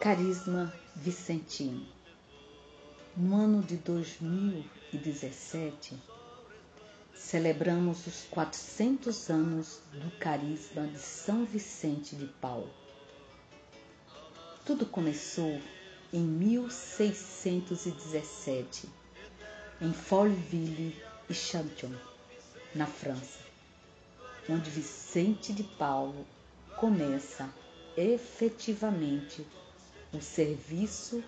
Carisma Vicentino. No ano de 2017, celebramos os 400 anos do Carisma de São Vicente de Paulo. Tudo começou em 1617, em Folleville e Chanton, na França, onde Vicente de Paulo começa efetivamente o serviço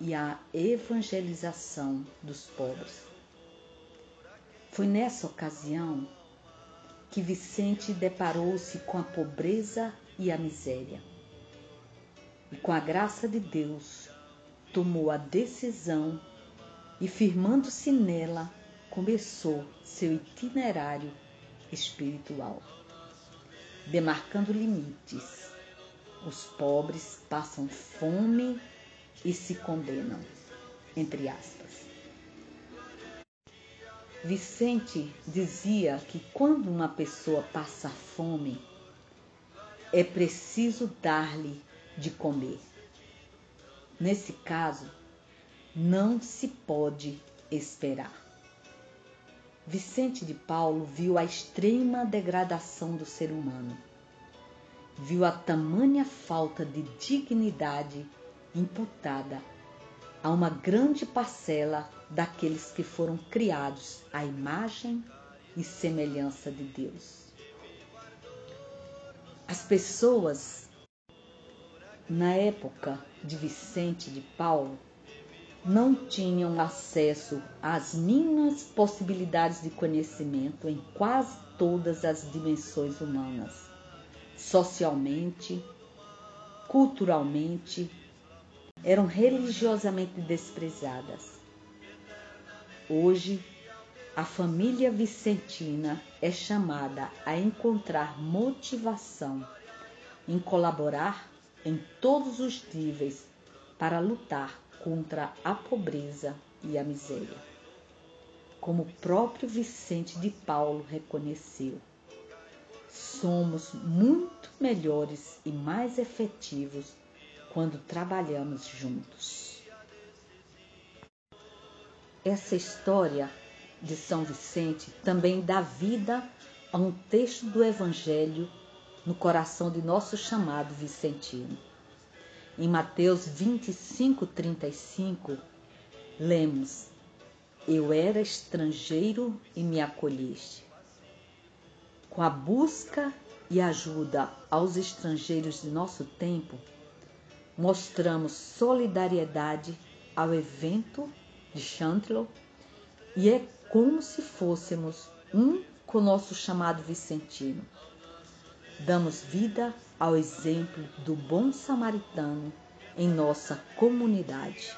e a evangelização dos pobres. Foi nessa ocasião que Vicente deparou-se com a pobreza e a miséria. E com a graça de Deus, tomou a decisão e, firmando-se nela, começou seu itinerário espiritual, demarcando limites os pobres passam fome e se condenam, entre aspas. Vicente dizia que quando uma pessoa passa fome, é preciso dar-lhe de comer. Nesse caso, não se pode esperar. Vicente de Paulo viu a extrema degradação do ser humano viu a tamanha falta de dignidade imputada a uma grande parcela daqueles que foram criados à imagem e semelhança de Deus. As pessoas, na época de Vicente de Paulo, não tinham acesso às mínimas possibilidades de conhecimento em quase todas as dimensões humanas socialmente, culturalmente, eram religiosamente desprezadas. Hoje, a família vicentina é chamada a encontrar motivação em colaborar em todos os níveis para lutar contra a pobreza e a miséria. Como o próprio Vicente de Paulo reconheceu, somos muito melhores e mais efetivos quando trabalhamos juntos. Essa história de São Vicente também dá vida a um texto do Evangelho no coração de nosso chamado vicentino. Em Mateus 25, 35, lemos: Eu era estrangeiro e me acolheste com a busca e ajuda aos estrangeiros de nosso tempo, mostramos solidariedade ao evento de Chantelot e é como se fôssemos um com nosso chamado vicentino. Damos vida ao exemplo do bom samaritano em nossa comunidade.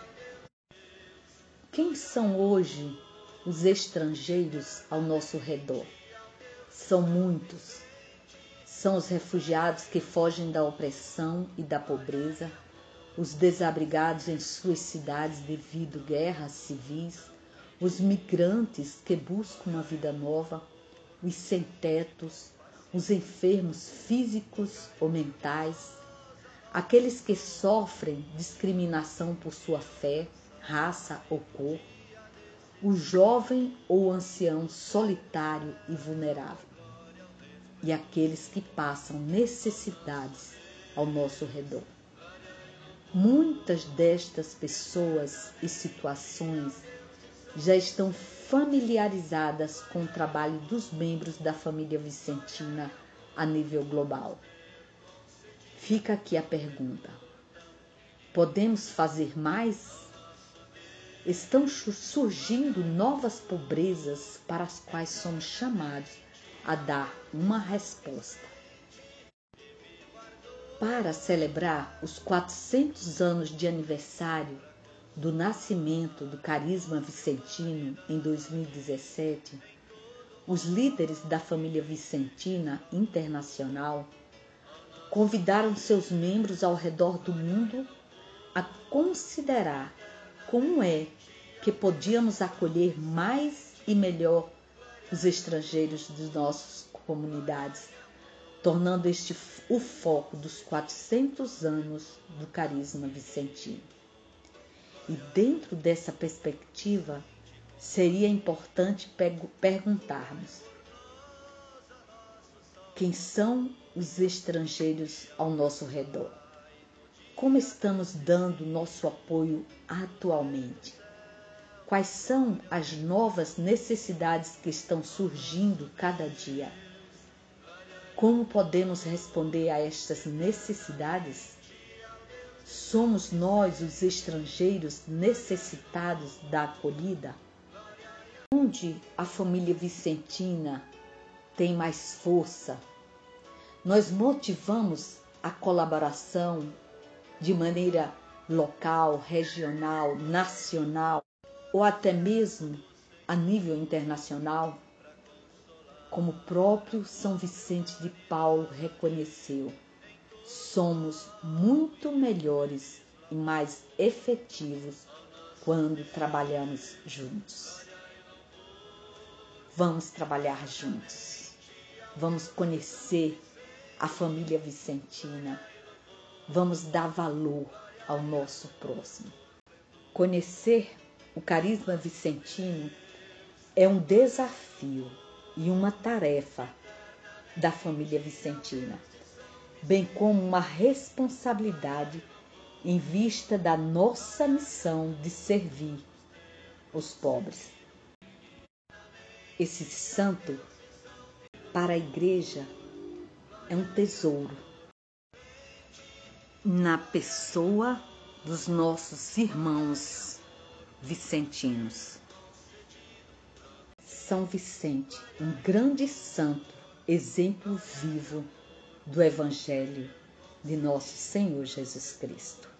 Quem são hoje os estrangeiros ao nosso redor? São muitos. São os refugiados que fogem da opressão e da pobreza, os desabrigados em suas cidades devido guerras civis, os migrantes que buscam uma vida nova, os sem-tetos, os enfermos físicos ou mentais, aqueles que sofrem discriminação por sua fé, raça ou cor, o jovem ou ancião solitário e vulnerável e aqueles que passam necessidades ao nosso redor. Muitas destas pessoas e situações já estão familiarizadas com o trabalho dos membros da família Vicentina a nível global. Fica aqui a pergunta: podemos fazer mais? Estão surgindo novas pobrezas para as quais somos chamados a dar uma resposta. Para celebrar os 400 anos de aniversário do nascimento do Carisma Vicentino em 2017, os líderes da família Vicentina Internacional convidaram seus membros ao redor do mundo a considerar como é que podíamos acolher mais e melhor os estrangeiros de nossas comunidades, tornando este o foco dos 400 anos do carisma vicentino. E dentro dessa perspectiva, seria importante perguntarmos: quem são os estrangeiros ao nosso redor? Como estamos dando nosso apoio atualmente? Quais são as novas necessidades que estão surgindo cada dia? Como podemos responder a estas necessidades? Somos nós, os estrangeiros, necessitados da acolhida? Onde a família vicentina tem mais força? Nós motivamos a colaboração de maneira local, regional, nacional ou até mesmo a nível internacional? Como o próprio São Vicente de Paulo reconheceu, somos muito melhores e mais efetivos quando trabalhamos juntos. Vamos trabalhar juntos. Vamos conhecer a família vicentina. Vamos dar valor ao nosso próximo. Conhecer o carisma vicentino é um desafio e uma tarefa da família vicentina, bem como uma responsabilidade em vista da nossa missão de servir os pobres. Esse santo, para a igreja, é um tesouro na pessoa dos nossos irmãos vicentinos. São Vicente, um grande santo, exemplo vivo do Evangelho de nosso Senhor Jesus Cristo.